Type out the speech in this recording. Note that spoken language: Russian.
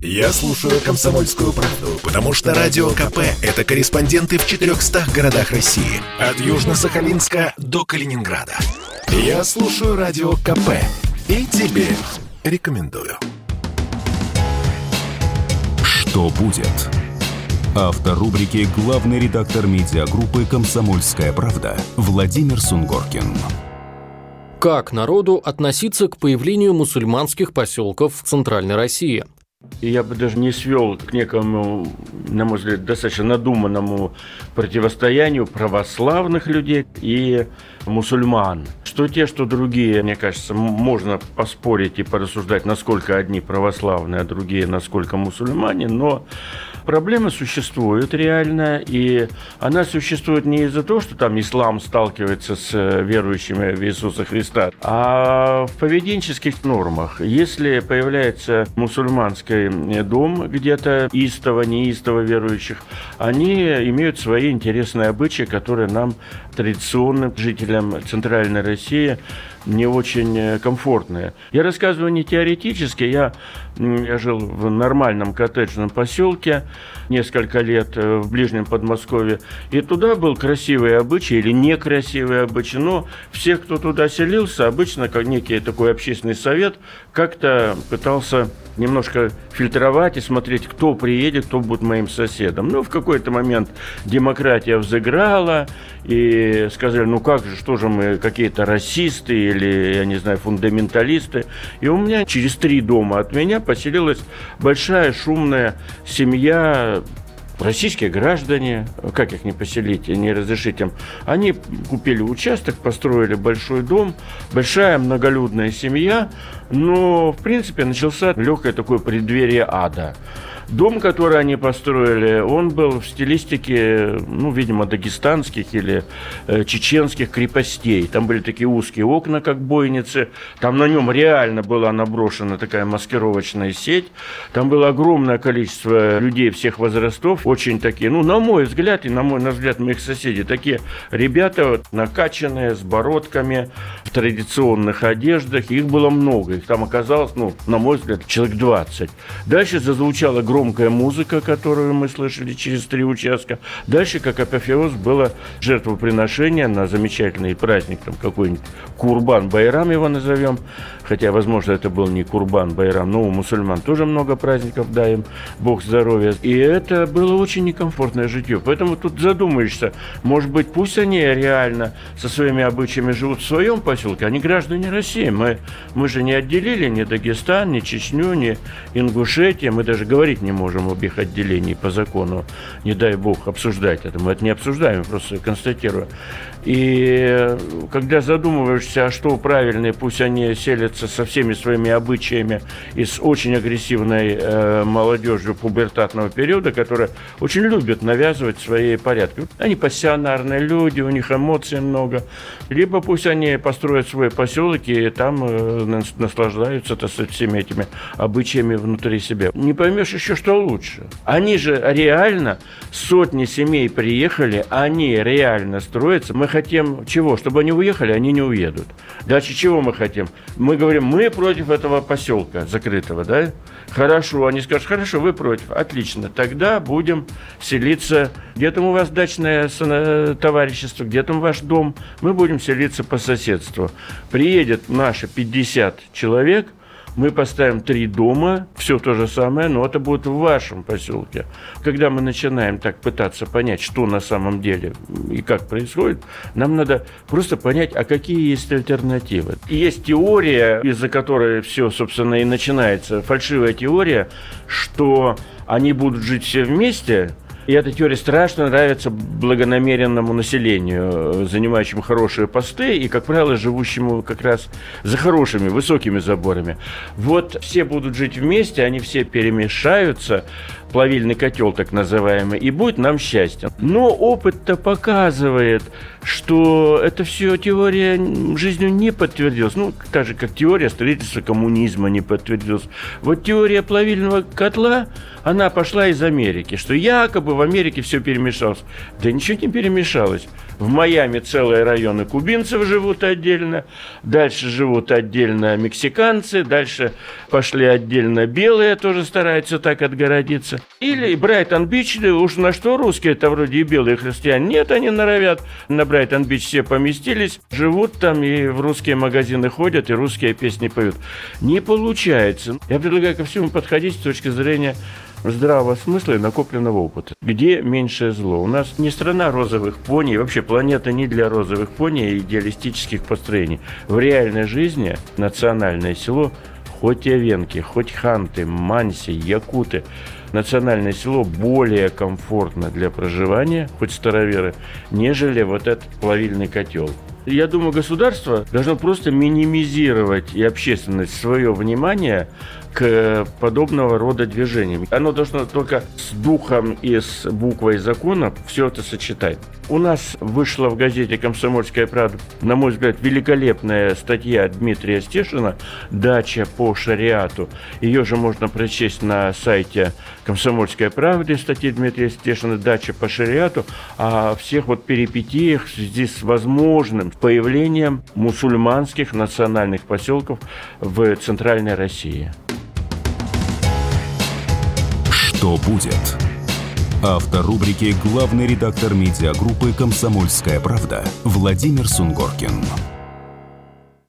Я слушаю «Комсомольскую правду», потому что «Радио КП» — это корреспонденты в 400 городах России. От Южно-Сахалинска до Калининграда. Я слушаю «Радио КП» и тебе рекомендую. Что будет? Автор рубрики «Главный редактор медиагруппы «Комсомольская правда» Владимир Сунгоркин. Как народу относиться к появлению мусульманских поселков в Центральной России – и я бы даже не свел к некому, на мой взгляд, достаточно надуманному противостоянию православных людей и мусульман. Что те, что другие, мне кажется, можно поспорить и порассуждать, насколько одни православные, а другие насколько мусульмане, но проблема существует реально, и она существует не из-за того, что там ислам сталкивается с э, верующими в Иисуса Христа, а в поведенческих нормах. Если появляется мусульманский э, дом где-то истово, неистово верующих, они имеют свои интересные обычаи, которые нам, традиционным жителям Центральной России, не очень э, комфортные. Я рассказываю не теоретически, я, я жил в нормальном коттеджном поселке несколько лет э, в ближнем Подмосковье, и туда был красивый обычай или некрасивый обычай, но все, кто туда селился, обычно как некий такой общественный совет, как-то пытался немножко фильтровать и смотреть, кто приедет, кто будет моим соседом. Ну, в какой-то момент демократия взыграла, и сказали, ну как же, что же мы, какие-то расисты или, я не знаю, фундаменталисты. И у меня через три дома от меня поселилась большая шумная семья российские граждане, как их не поселить и не разрешить им, они купили участок, построили большой дом, большая многолюдная семья, но, в принципе, начался легкое такое преддверие ада. Дом, который они построили, он был в стилистике, ну, видимо, дагестанских или э, чеченских крепостей. Там были такие узкие окна, как бойницы. Там на нем реально была наброшена такая маскировочная сеть. Там было огромное количество людей всех возрастов. Очень такие, ну, на мой взгляд и на мой на взгляд моих соседей, такие ребята вот, накачанные, с бородками, в традиционных одеждах. Их было много. Их там оказалось, ну, на мой взгляд, человек 20. Дальше зазвучала громкая громкая музыка, которую мы слышали через три участка. Дальше, как апофеоз, было жертвоприношение на замечательный праздник, там какой-нибудь Курбан Байрам его назовем, хотя, возможно, это был не Курбан Байрам, но у мусульман тоже много праздников, дай им Бог здоровья. И это было очень некомфортное житье. Поэтому тут задумаешься, может быть, пусть они реально со своими обычаями живут в своем поселке, они граждане России. Мы, мы же не отделили ни Дагестан, ни Чечню, ни Ингушетию, мы даже говорить не не можем об их отделении по закону, не дай бог, обсуждать это. Мы это не обсуждаем, просто констатируем. И когда задумываешься, а что правильное, пусть они селятся со всеми своими обычаями и с очень агрессивной э, молодежью пубертатного периода, которая очень любит навязывать свои порядки. Они пассионарные люди, у них эмоций много. Либо пусть они построят свой поселок и там э, наслаждаются так сказать, всеми этими обычаями внутри себя. Не поймешь еще, что лучше. Они же реально, сотни семей приехали, они реально строятся. Мы хотим чего? Чтобы они уехали, они не уедут. Дальше чего мы хотим? Мы говорим, мы против этого поселка закрытого, да? Хорошо, они скажут, хорошо, вы против, отлично, тогда будем селиться, где там у вас дачное товарищество, где там ваш дом, мы будем селиться по соседству. Приедет наши 50 человек, мы поставим три дома, все то же самое, но это будет в вашем поселке. Когда мы начинаем так пытаться понять, что на самом деле и как происходит, нам надо просто понять, а какие есть альтернативы. И есть теория, из-за которой все, собственно, и начинается, фальшивая теория, что они будут жить все вместе – и эта теория страшно нравится благонамеренному населению, занимающему хорошие посты и, как правило, живущему как раз за хорошими, высокими заборами. Вот все будут жить вместе, они все перемешаются, плавильный котел так называемый, и будет нам счастье. Но опыт-то показывает, что это все теория жизнью не подтвердилась. Ну, так же, как теория строительства коммунизма не подтвердилась. Вот теория плавильного котла, она пошла из Америки, что якобы в Америке все перемешалось. Да ничего не перемешалось. В Майами целые районы кубинцев живут отдельно, дальше живут отдельно мексиканцы, дальше пошли отдельно белые, тоже стараются так отгородиться. Или Брайтон-Бич, уж на что русские, это вроде и белые христиане. Нет, они норовят. На Брайтон-Бич все поместились, живут там и в русские магазины ходят, и русские песни поют. Не получается. Я предлагаю ко всему подходить с точки зрения здравого смысла и накопленного опыта. Где меньшее зло? У нас не страна розовых пони, вообще планета не для розовых пони и идеалистических построений. В реальной жизни национальное село хоть Овенки, хоть Ханты, Манси, Якуты, национальное село более комфортно для проживания, хоть староверы, нежели вот этот плавильный котел. Я думаю, государство должно просто минимизировать и общественность свое внимание к подобного рода движениям. Оно должно только с духом и с буквой закона все это сочетать. У нас вышла в газете «Комсомольская правда», на мой взгляд, великолепная статья Дмитрия Стешина «Дача по шариату». Ее же можно прочесть на сайте «Комсомольская правда», статьи Дмитрия Стешина «Дача по шариату», о всех вот перипетиях в связи с возможным появлением мусульманских национальных поселков в Центральной России. Что будет? Автор рубрики «Главный редактор медиагруппы «Комсомольская правда» Владимир Сунгоркин.